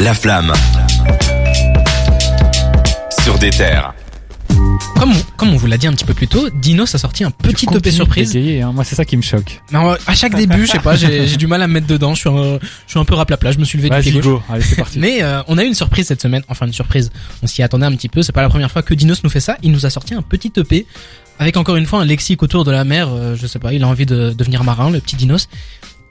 La flamme. Sur des terres. Comme on, comme on vous l'a dit un petit peu plus tôt, Dinos a sorti un petit EP surprise. bégayer, hein. Moi, c'est ça qui me choque. À chaque début, je sais pas, j'ai du mal à me mettre dedans. Je suis un, je suis un peu raplapla. Je me suis levé du pied Vas-y, gauche. go. Allez, c'est parti. Mais euh, on a eu une surprise cette semaine, enfin une surprise. On s'y attendait un petit peu. C'est pas la première fois que Dinos nous fait ça. Il nous a sorti un petit EP avec encore une fois un lexique autour de la mer. euh, je sais pas, il a envie de devenir marin, le petit Dinos,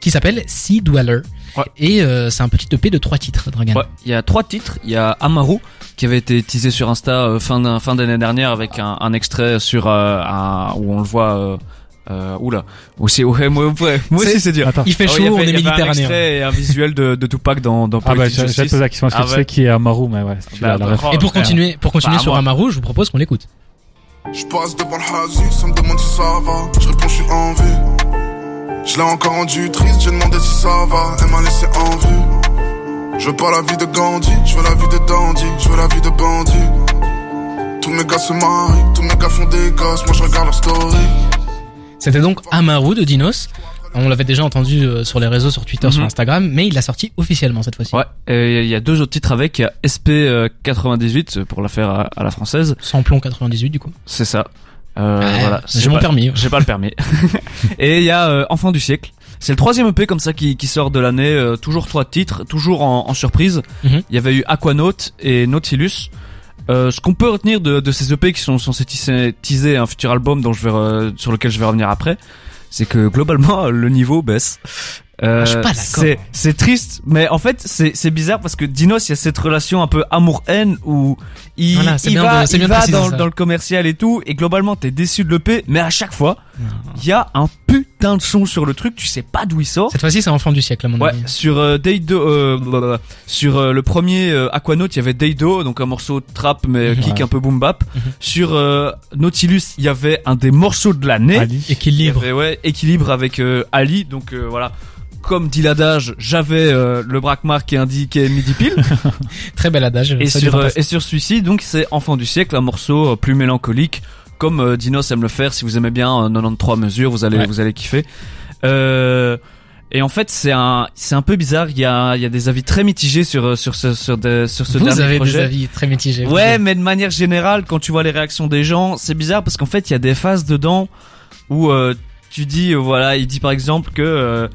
qui s'appelle Sea Dweller. Ouais. Et euh, c'est un petit EP de trois titres, Dragan. Ouais, il y a trois titres. Il y a Amaru qui avait été teasé sur Insta euh, fin fin d'année dernière avec un, un extrait sur euh, un, où on le voit. Euh, euh, oula, aussi ouais, moi, ouais, moi C'est- aussi c'est dur. Attends. Il fait Ah chaud, il on est il y avait Un méditerranéen. extrait et un visuel de, de Tupac dans, dans Ah bah, j'ai posé la question. Est-ce que Ah tu sais qui est Amaru Mais ouais, tu Bah, la bah, oh, Et pour continuer, pour continuer Bah, sur. Amaru, je vous propose qu'on l'écoute. Je passe devant le Hazi, ça me demande si ça va. Je réponds, je suis en vie. Je l'ai encore rendu triste, j'ai demandé si ça va. Elle m'a laissé en vue. Je veux pas la vie de Gandhi, je veux la vie de Dandy, je veux la vie de bandit. Tous mes gars se marient, tous mes gars font des gosses, moi je regarde leur story. C'était donc Amaru de Dinos. On l'avait déjà entendu euh, sur les réseaux, sur Twitter, sur Mhm. Instagram, mais il l'a sorti officiellement cette fois-ci. Ouais, et il y a deux autres titres avec. Il y a SP euh, 98 pour la faire à, à la française. Sans plomb 98 du coup. C'est ça. Euh, Ouais, voilà. J'ai mon pas- permis. J'ai pas le permis. et il y a euh, Enfant du siècle. C'est le troisième EP comme ça qui, qui sort de l'année. euh, toujours trois titres, toujours en, en surprise. Il Mhm. y avait eu Aquanaut et Nautilus. Euh, ce qu'on peut retenir de, de ces EP qui sont censés teaser, un futur album dont je vais sur lequel je vais revenir après, c'est que globalement le niveau baisse. Euh, Ah, c'est c'est triste, mais en fait c'est c'est bizarre parce que Dinos il y a cette relation un peu amour-haine où il, Voilà, il bien va, de- il bien va dans, dans le commercial et tout et globalement t'es déçu de l'EP, mais à chaque fois il y a un putain de son sur le truc, tu sais pas d'où il sort. Cette fois-ci, c'est Enfant du siècle à mon Ouais, avis. sur euh, Deido, euh, blablabla. sur euh, le premier euh, Aquanaut, il y avait Deido, donc un morceau de trap mais Mhm. kick Ouais. un peu boom bap. Mhm. Sur euh, Nautilus, il y avait un des morceaux de l'année. Équilibre. avait, ouais, équilibre avec euh, Ali, donc euh, voilà. Comme dit l'adage, j'avais euh, le braquemar qui indiquait midi pile. Très bel adage. et sur euh, et sur celui-ci, donc c'est Enfant du siècle, un morceau euh, plus mélancolique, comme euh, Dinos aime le faire. Si vous aimez bien euh, 93 mesures, vous allez Ouais. vous allez kiffer. Euh, et en fait, c'est un c'est un peu bizarre. Il y a il y a des avis très mitigés sur sur ce sur, de- sur ce Vous dernier avez projet. des avis très mitigés. Ouais, mais de manière générale, quand tu vois les réactions des gens, c'est bizarre parce qu'en fait, il y a des phases dedans où euh, tu dis, euh, voilà, il dit par exemple que euh,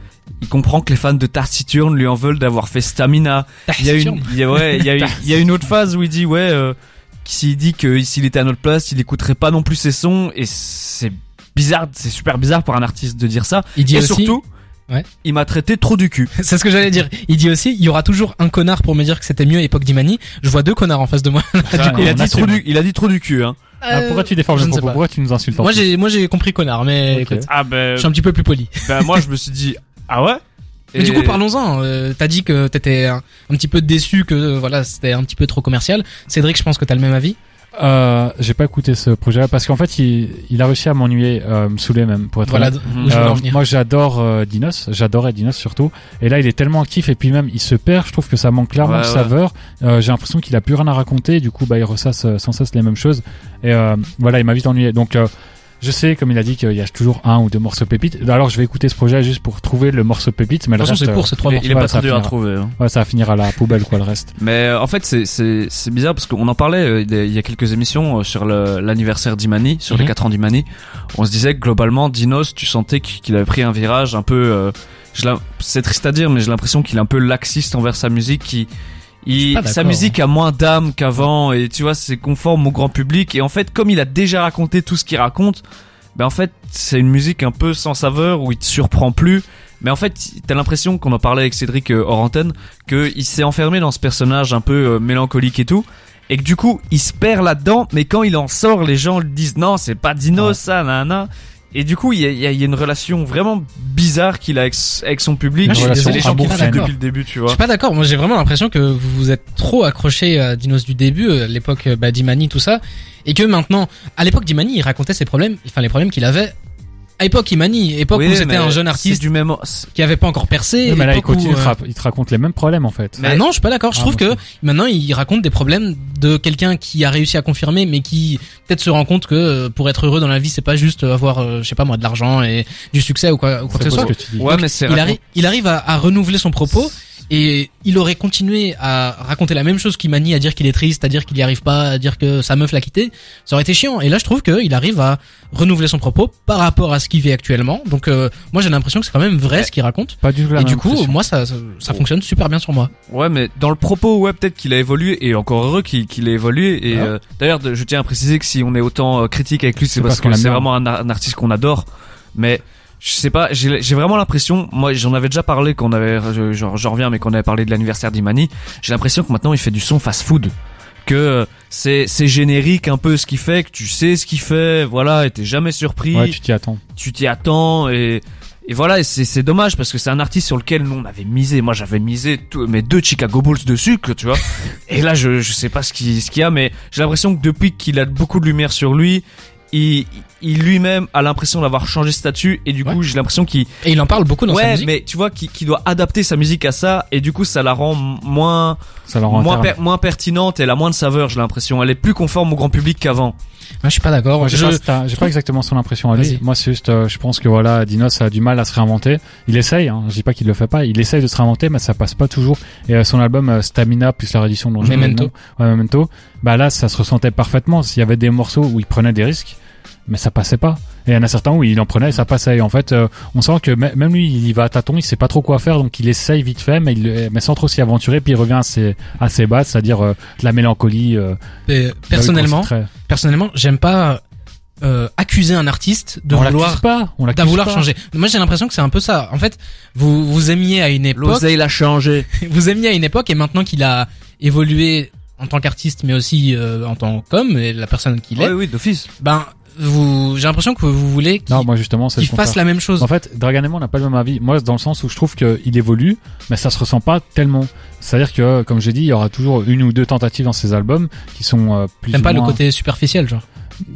il comprend que les fans de Tarsiturne lui en veulent d'avoir fait Stamina. Il y a une, il y a, ouais, il y a, une- il y a une autre phase où il dit, ouais, euh, s'il dit que s'il était à notre place, il écouterait pas non plus ses sons et c'est bizarre, c'est super bizarre pour un artiste de dire ça. Il dit et aussi. surtout, Ouais. il m'a traité trop du cul. C'est ce que j'allais dire. Il dit aussi, il y aura toujours un connard pour me dire que c'était mieux à époque d'Imani. Je vois deux connards en face de moi. Il a dit trop du, il a dit trop du cul, hein. Ah, pourquoi tu déformes. Pourquoi tu nous insultes Moi j'ai, moi j'ai compris connard, mais Ok. écoute, Ah ben, je suis un petit peu plus poli. ben moi je me suis dit, ah ouais. Mais du coup, parlons-en. Euh, T'as dit que t'étais un, un petit peu déçu que euh, voilà, c'était un petit peu trop commercial. Cédric, je pense que t'as le même avis. Euh, j'ai pas écouté ce projet parce qu'en fait il, il a réussi à m'ennuyer, euh, me saouler même pour être Voilà honnête. où je veux Euh, en venir. moi j'adore euh, Dinos, j'adorais Dinos surtout. Et là il est tellement actif et puis même il se perd, je trouve que ça manque clairement Ouais, de ouais. saveur. Euh, j'ai l'impression qu'il a plus rien à raconter, du coup bah il ressasse sans cesse les mêmes choses. Et euh, voilà, il m'a vite ennuyé. Donc euh, je sais, comme il a dit, qu'il y a toujours un ou deux morceaux pépites. Alors je vais écouter ce projet juste pour trouver le morceau pépite. Mais De le toute façon, reste, c'est euh, court, c'est trois il, morceaux. il est pas ça très dur à finira. trouver. hein. ouais, ça va finir à la poubelle quoi le reste. Mais euh, en fait, c'est c'est c'est bizarre parce qu'on en parlait euh, il y a- quelques émissions euh, sur l'anniversaire d'Imani, sur les Mhm. 4 ans d'Imani. On se disait que globalement, Dinos, tu sentais qu'il avait pris un virage un peu. euh, c'est triste à dire, mais j'ai l'impression qu'il est un peu laxiste envers sa musique. Qui, il, pas sa musique a moins d'âme qu'avant et tu vois, c'est conforme au grand public. Et en fait, comme il a déjà raconté tout ce qu'il raconte, ben en fait, c'est une musique un peu sans saveur où il te surprend plus. Mais en fait, t'as l'impression qu'on en parlait avec Cédric euh, hors antenne, qu'il s'est enfermé dans ce personnage un peu euh, mélancolique et tout, et que du coup, il se perd là-dedans, mais quand il en sort, les gens lui disent non, c'est pas Dino Ouais. ça, nanana. Et du coup, il y a, il y a- il y a une relation vraiment bizarre qu'il a avec, son public. Moi, je suis désolé, les je gens qui depuis le début, tu Je vois. suis pas d'accord. Moi, j'ai vraiment l'impression que vous vous êtes trop accroché à Dinos du début, euh, à l'époque euh, bah, d'Imani, tout ça, et que maintenant, à l'époque d'Imani, il racontait ses problèmes, enfin les problèmes qu'il avait. À l'époque Imani, époque Oui, où c'était mais un jeune artiste du même. qui avait pas encore percé. Mais là il époque où, euh, il te raconte les mêmes problèmes en fait. Bah non, je suis pas d'accord. Je Ah, trouve bon, que maintenant il raconte des problèmes de quelqu'un qui a réussi à confirmer, mais qui peut-être se rend compte que euh, pour être heureux dans la vie, c'est pas juste avoir, euh, je sais pas moi, de l'argent et du succès ou quoi, ou quoi que ce soit. que. Ouais, mais c'est Il, arri- il arrive à, à renouveler son propos et il aurait continué à raconter la même chose qu'il manie, à dire qu'il est triste, à dire qu'il y arrive pas, à dire que sa meuf l'a quitté, ça aurait été chiant. Et là, je trouve qu'il arrive à renouveler son propos par rapport à ce qu'il vit actuellement. Donc, euh, moi, j'ai l'impression que c'est quand même vrai ce qu'il raconte. Pas du tout la Et du coup, impression. moi, ça, ça, ça fonctionne super bien sur moi. Ouais, mais dans le propos, ouais, peut-être qu'il a évolué et encore heureux qu'il qu'il ait évolué. Et Ah. euh, d'ailleurs, je tiens à préciser que si on est autant euh, critique avec lui, c'est parce, parce que c'est vraiment un, un artiste qu'on adore. Mais je sais pas, j'ai vraiment l'impression, moi j'en avais déjà parlé quand on avait, genre j'en reviens, mais qu'on avait parlé de l'anniversaire d'Imani. J'ai l'impression que maintenant il fait du son fast-food. Que euh, c'est c'est générique un peu ce qu'il fait, que tu sais ce qu'il fait, voilà, et t'es jamais surpris Ouais, tu t'y attends. tu t'y attends et et voilà et c'est c'est dommage parce que c'est un artiste sur lequel nous on avait misé moi j'avais misé tous mes deux Chicago Bulls dessus que tu vois et là je je sais pas ce qui ce qu'il y a mais j'ai l'impression que depuis qu'il a beaucoup de lumière sur lui il il lui-même a l'impression d'avoir changé de statut et du coup j'ai l'impression qu'il Et il en parle beaucoup dans sa ouais musique. mais tu vois qu'il qu'il doit adapter sa musique à ça et du coup ça la rend moins Ça leur rend moins interne. per- moins pertinente et elle a moins de saveur j'ai l'impression elle est plus conforme au grand public qu'avant Moi, je suis pas d'accord. Moi, j'ai Je- pas, pas exactement son impression à lui. Moi, c'est juste, euh, je pense que voilà, Dinos a du mal à se réinventer. Il essaye, hein, je dis pas qu'il le fait pas. Il essaye de se réinventer, mais ça passe pas toujours. Et euh, son album euh, Stamina plus la réédition dont le Memento. ouais, Memento, bah là, ça se ressentait parfaitement. S'il y avait des morceaux où il prenait des risques, mais ça passait pas. Et il y en a certains où il en prenait et ça passait. Et en fait, euh, on sent que m- même lui, il y va à tâtons, il sait pas trop quoi faire, donc il essaye vite fait, mais, il, mais sans trop s'y aventurer. Puis il revient à ses, à ses bases, c'est-à-dire euh, de la mélancolie. Euh, personnellement, personnellement, j'aime pas euh, accuser un artiste de on vouloir pas, on vouloir pas. changer. Moi, j'ai l'impression que c'est un peu ça. En fait, vous vous aimiez à une époque, l'oseille l'a changé vous aimiez à une époque, et maintenant qu'il a évolué en tant qu'artiste, mais aussi euh, en tant qu'homme et la personne qu'il est, ouais oui d'office ben vous, j'ai l'impression que vous voulez qu'il Non, moi justement, c'est qu'il le contraire. fasse la même chose. En fait, Dragan et moi, on n'a pas le même avis. Moi, dans le sens où je trouve qu'il évolue, mais ça se ressent pas tellement. C'est-à-dire que, comme j'ai dit, il y aura toujours une ou deux tentatives dans ses albums qui sont euh, plus T'aimes ou pas le côté superficiel, genre.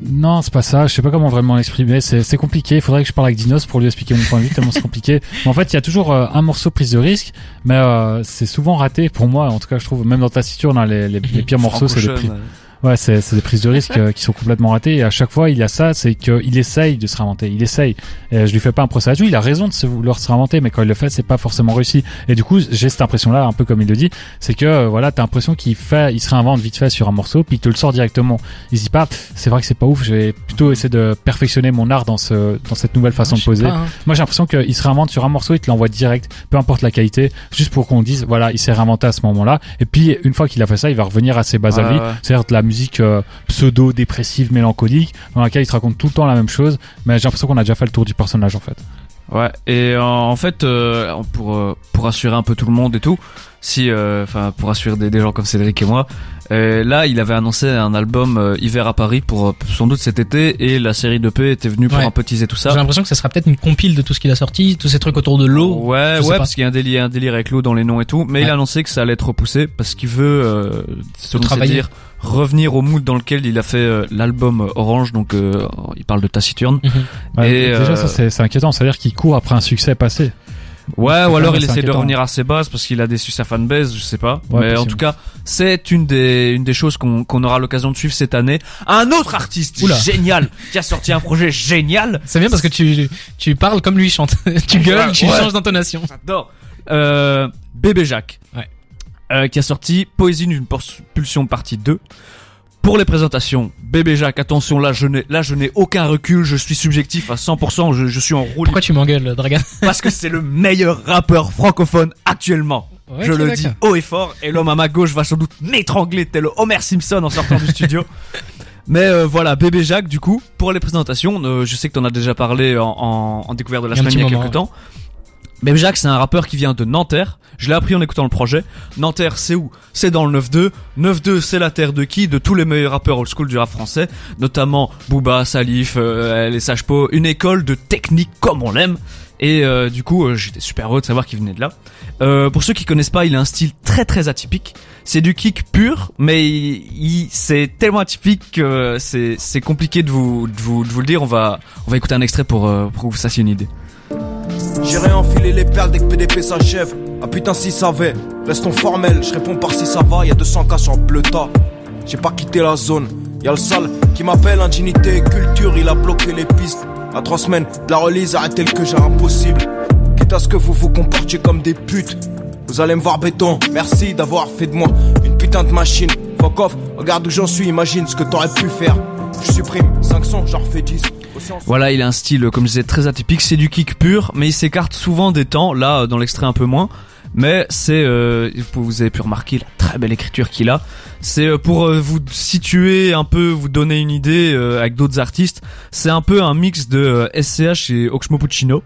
Non, c'est pas ça. Je sais pas comment vraiment l'exprimer. C'est c'est compliqué. Il faudrait que je parle avec Dinos pour lui expliquer mon point de vue tellement c'est compliqué. Mais en fait, il y a toujours euh, un morceau prise de risque, mais euh, c'est souvent raté pour moi. En tout cas, je trouve même dans ta on a les, les, les pires morceaux, c'est des. Ocean, Ouais, c'est c'est des prises de risque euh, qui sont complètement ratées. Et à chaque fois, il y a ça, c'est qu'il essaye de se réinventer. Il essaye. Et je lui fais pas un procès à lui. Il a raison de se vouloir se réinventer, mais quand il le fait, c'est pas forcément réussi. Et du coup, j'ai cette impression-là, un peu comme il le dit, c'est que euh, voilà, t'as l'impression qu'il fait, il se réinvente vite fait sur un morceau, puis il te le sort directement. Il se dit pas, c'est vrai que c'est pas ouf. Je vais plutôt essayer de perfectionner mon art dans ce, dans cette nouvelle façon Je de poser. pas, hein. Moi, j'ai l'impression qu'il se réinvente sur un morceau, il te l'envoie direct, peu importe la qualité, juste pour qu'on dise, voilà, il s'est réinventé à ce moment-là. Et puis, une fois qu'il a fait ça, il va revenir à ses bases à lui, c'est-à-dire de la musique euh, pseudo-dépressive, mélancolique, dans laquelle il te raconte tout le temps la même chose. Mais j'ai l'impression qu'on a déjà fait le tour du personnage, en fait. Ouais, et euh, en fait, euh, pour pour assurer un peu tout le monde et tout, si, enfin, pour assurer des, des gens comme Cédric et moi, euh, là, il avait annoncé un album euh, hiver à Paris pour euh, sans doute cet été, et la série de P était venue pour Ouais. un peu teaser tout ça. J'ai l'impression que ça sera peut-être une compile de tout ce qu'il a sorti, tous ces trucs autour de l'eau. Ouais, ouais, parce qu'il y a un délire, un délire avec l'eau dans les noms et tout, mais il a annoncé que ça allait être repoussé parce qu'il veut, euh, selon ses travailler. dires, revenir au mood dans lequel il a fait euh, l'album Orange, donc euh, il parle de Taciturne. Mhm. Ouais, Et, déjà, euh, ça, c'est c'est inquiétant. C'est-à-dire qu'il court après un succès passé. Ouais, ou alors il essaie de revenir à ses bases parce qu'il a déçu sa fanbase, je sais pas. Ouais, Mais en tout cas, c'est une des une des choses qu'on qu'on aura l'occasion de suivre cette année. Un autre artiste Oula. génial qui a sorti un projet génial. C'est bien parce que tu, tu parles comme lui chante. tu gueules, tu Ouais. changes d'intonation. J'adore. Euh, Bébé Jacques. Ouais. Euh, qui a sorti Poésie d'une pulsion partie 2. Pour les présentations, Bébé Jacques, attention, là je n'ai là je n'ai aucun recul, je suis subjectif à 100%, je, je suis en roue Pourquoi tu m'engueules, Dragan parce que c'est le meilleur rappeur francophone actuellement. Ouais, je le dis haut et fort, et l'homme à ma gauche va sans doute m'étrangler tel Homer Simpson en sortant du studio. Mais euh, voilà, bébé Jacques, du coup, pour les présentations, euh, je sais que t'en as déjà parlé en, en, en découverte de la semaine il y a quelques temps. Bébé Jacques, c'est un rappeur qui vient de Nanterre. Je l'ai appris en écoutant le projet. Nanterre, c'est où? C'est dans le 9-2. 9-2, c'est la terre de qui? De tous les meilleurs rappeurs old school du rap français, notamment Booba, Salif, euh, les Sages Po. Une école de technique comme on l'aime. Et euh, du coup, euh, j'étais super heureux de savoir qu'il venait de là. Euh, pour ceux qui connaissent pas, il a un style très très atypique. C'est du kick pur, mais il, il- c'est tellement atypique que c'est c'est compliqué de vous, de vous de vous le dire. On va on va écouter un extrait pour euh, pour que vous fassiez une idée. J'irai enfiler les perles dès que PDP s'achève. Ah putain, si ça va, restons formels. Je réponds par si ça va, y'a 200 cas sur bleu tas. J'ai pas quitté la zone. Y'a le sale qui m'appelle indignité et culture, il a bloqué les pistes. À trois semaines de la release, arrêtez le que j'ai impossible. Quitte à ce que vous vous comportiez comme des putes. Vous allez me voir béton. Merci d'avoir fait de moi une putain de machine. Fuck off, regarde où j'en suis, imagine ce que t'aurais pu faire. Je supprime 5 sons, j'en refais 10. Voilà, il a un style, comme je disais, très atypique. C'est du kick pur, mais il s'écarte souvent des temps. Là, dans l'extrait, un peu moins. Mais c'est, euh, vous avez pu remarquer la très belle écriture qu'il a. C'est euh, pour euh, vous situer un peu, vous donner une idée euh, avec d'autres artistes. C'est un peu un mix de euh, SCH et Oxmo Puccino.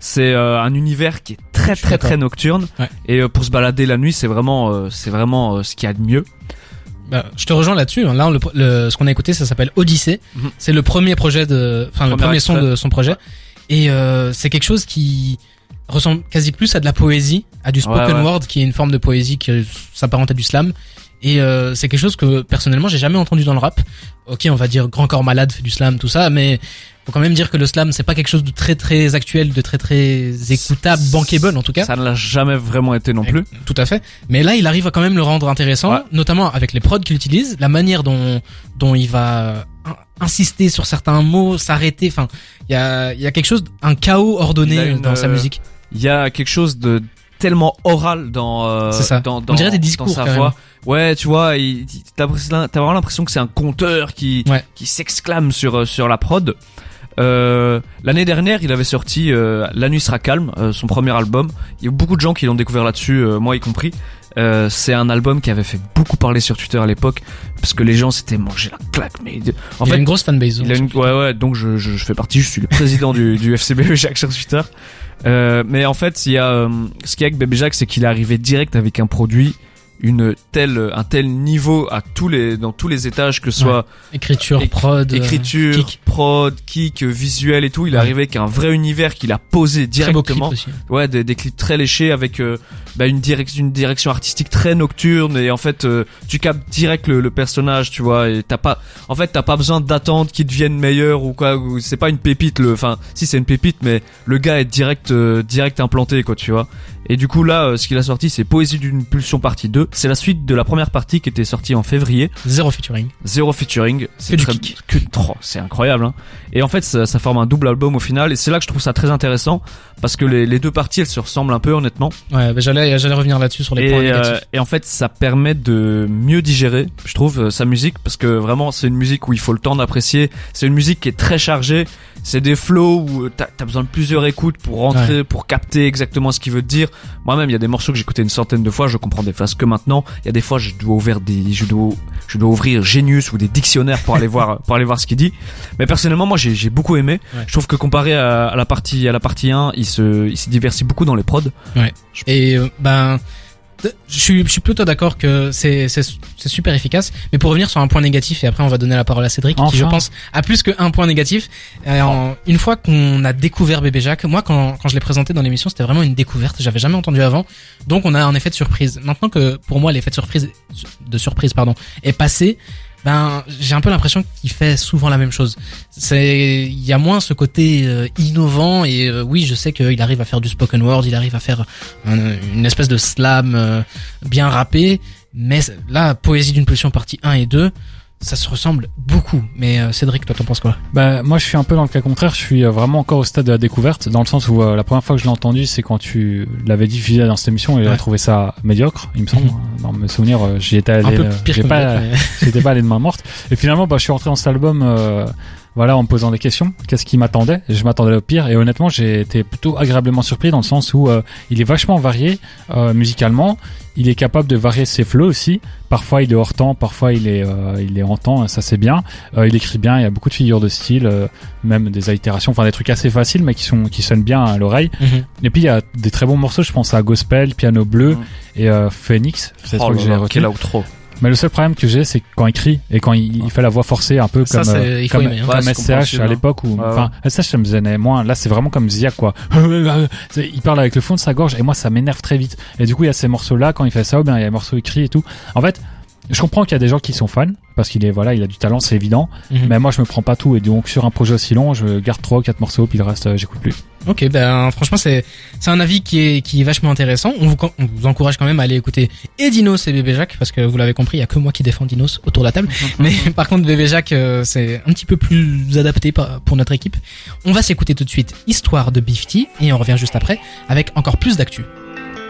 C'est euh, un univers qui est très très très nocturne. Ouais. Et euh, pour se balader la nuit, c'est vraiment, euh, c'est vraiment euh, ce qu'il y a de mieux. Bah, je te rejoins là-dessus. Là, le, le- ce qu'on a écouté, ça s'appelle Odyssey. Mhm. C'est le premier projet de, enfin le Premier son de son projet. Et euh, c'est quelque chose qui ressemble quasi plus à de la poésie, à du spoken Ouais, ouais. word, qui est une forme de poésie qui s'apparente à du slam. Et euh, c'est quelque chose que personnellement j'ai jamais entendu dans le rap. Ok, on va dire Grand Corps Malade fait du slam, tout ça, mais faut quand même dire que le slam c'est pas quelque chose de très très actuel, de très très écoutable, bankable en tout cas. Ça ne l'a jamais vraiment été non plus. Tout à fait. Mais là, il arrive à quand même le rendre intéressant, Ouais. notamment avec les prods qu'il utilise, la manière dont dont il va in- insister sur certains mots, s'arrêter. Enfin, il y a il y a quelque chose, un chaos ordonné dans sa euh, musique. Il y a quelque chose de tellement oral dans euh, ça. dans, On dans, dirait des dans discours, sa carrément. voix. Ouais, tu vois, t'as vraiment l'impression que c'est un conteur qui Ouais. qui s'exclame sur euh, sur la prod. Euh, L'année dernière, il avait sorti euh, La nuit sera calme, son premier album. Il y a beaucoup de gens qui l'ont découvert là-dessus, moi y compris. Euh, c'est un album qui avait fait beaucoup parler sur Twitter à l'époque parce que les gens s'étaient mangé la claque. Mais en il fait, a une grosse fanbase. il a une, ouais, ouais, donc je, je, je fais partie, je suis le président du, du FCB Jacques sur Twitter. Euh, mais en fait, il y a, euh, ce qu'il y a avec Bébé Jacques, c'est qu'il est arrivé direct avec un produit, une telle, un tel niveau à tous les, dans tous les étages, que ce soit Écriture, Éc- prod, euh, écriture, kick. prod, kick, visuel et tout. Il est Ouais. arrivé avec un vrai univers qu'il a posé clip directement. aussi. Ouais, des, des clips très léchés avec euh, bah, une direction, une direction artistique très nocturne et en fait euh, tu captes direct le, le personnage, tu vois. Et t'as pas, en fait t'as pas besoin d'attendre qu'il devienne meilleur ou quoi. ou C'est pas une pépite, le, enfin si c'est une pépite, mais le gars est direct, euh, direct implanté quoi, tu vois. Et du coup là, euh, ce qu'il a sorti, c'est Poésie d'une pulsion partie 2. C'est la suite de la première partie qui était sortie en février. Zéro featuring. Zéro featuring, c'est très- que trop, c'est incroyable. Hein. Et en fait, ça, ça forme un double album au final, et c'est là que je trouve ça très intéressant parce que les, les deux parties, elles se ressemblent un peu honnêtement. Ouais, bah, j'allais j'allais revenir là-dessus sur les points Et, euh, négatifs. et en fait, ça permet de mieux digérer, je trouve, euh, sa musique parce que vraiment, c'est une musique où il faut le temps d'apprécier. C'est une musique qui est très chargée. C'est des flows où t'as as besoin de plusieurs écoutes pour rentrer, pour capter exactement ce qu'il veut dire. Moi-même, il y a des morceaux que j'ai écoutés une centaine de fois, je comprends des phrases que maintenant. Il y a des fois, je dois ouvrir des, je dois, je dois ouvrir Genius ou des dictionnaires pour aller voir, pour aller voir ce qu'il dit. Mais personnellement, moi, j'ai beaucoup aimé. Ouais. Je trouve que comparé à, à la partie, à la partie 1, il se, il se diversifie beaucoup dans les prods. Et euh, ben, je suis, je suis plutôt d'accord que c'est, c'est, c'est super efficace. Mais pour revenir sur un point négatif, et après on va donner la parole à Cédric, qui je pense a plus qu'un point négatif. Euh, en- une fois qu'on a découvert Bébé Jacques, moi quand, quand je l'ai présenté dans l'émission, c'était vraiment une découverte. J'avais jamais entendu avant. Donc on a un effet de surprise. Maintenant que pour moi l'effet de surprise, de surprise pardon, est passé. Ben, j'ai un peu l'impression qu'il fait souvent la même chose. C'est, il y a moins ce côté euh, innovant et euh, oui, je sais qu'il arrive à faire du spoken word, il arrive à faire un- une espèce de slam euh, bien rappé, mais là, Poésie d'une pulsion partie 1 et 2, ça se ressemble beaucoup. Mais euh, Cédric, toi t'en penses quoi? Bah, moi, je suis un peu dans le cas contraire. Je suis euh, vraiment encore au stade de la découverte, dans le sens où euh, la première fois que je l'ai entendu, c'est quand tu l'avais diffusé dans cette émission et Ouais. j'ai trouvé ça médiocre, il me semble. Dans mes souvenirs, euh, j'y étais allé, euh, que pas, mais- j'étais pas allé de main morte. Et finalement, bah, je suis rentré dans cet album, euh, voilà, en me posant des questions. Qu'est-ce qui m'attendait? Je m'attendais au pire. Et honnêtement, j'ai été plutôt agréablement surpris dans le sens où euh, il est vachement varié euh, musicalement. Il est capable de varier ses flows aussi. Parfois, il est hors temps, parfois il est, euh, il est en temps. Ça c'est bien. Euh, il écrit bien. Il y a beaucoup de figures de style, euh, même des allitérations, enfin des trucs assez faciles, mais qui sont, qui sonnent bien à l'oreille. Mhm. Et puis il y a des très bons morceaux. Je pense à Gospel, Piano Bleu Mhm. et euh, Phoenix. C'est Oh ce que j'ai quel outro. Mais le seul problème que j'ai, c'est quand il crie et quand il, il fait la voix forcée, un peu Ça, comme, euh, comme, aimer, hein. comme Ouais, SCH à hein. l'époque où, Ouais, enfin, SCH ça me gênait moins. Là, c'est vraiment comme Zia, quoi. Il parle avec le fond de sa gorge et moi, ça m'énerve très vite. Et du coup, il y a ces morceaux-là, quand il fait ça, ou bien il y a les morceaux écrits et tout. En fait, je comprends qu'il y a des gens qui sont fans parce qu'il est, voilà, il a du talent, c'est évident. Mhm. Mais moi, je me prends pas tout et donc sur un projet aussi long, je garde trois ou quatre morceaux puis le reste, euh, j'écoute plus. Ok, ben franchement c'est c'est un avis qui est qui est vachement intéressant. On vous on vous encourage quand même à aller écouter et Dinos et Bébé Jacques parce que vous l'avez compris, il y a que moi qui défends Dinos autour de la table. Mais par contre Bébé Jacques euh, c'est un petit peu plus adapté pour notre équipe. On va s'écouter tout de suite Histoire de Bifty et on revient juste après avec encore plus d'actu.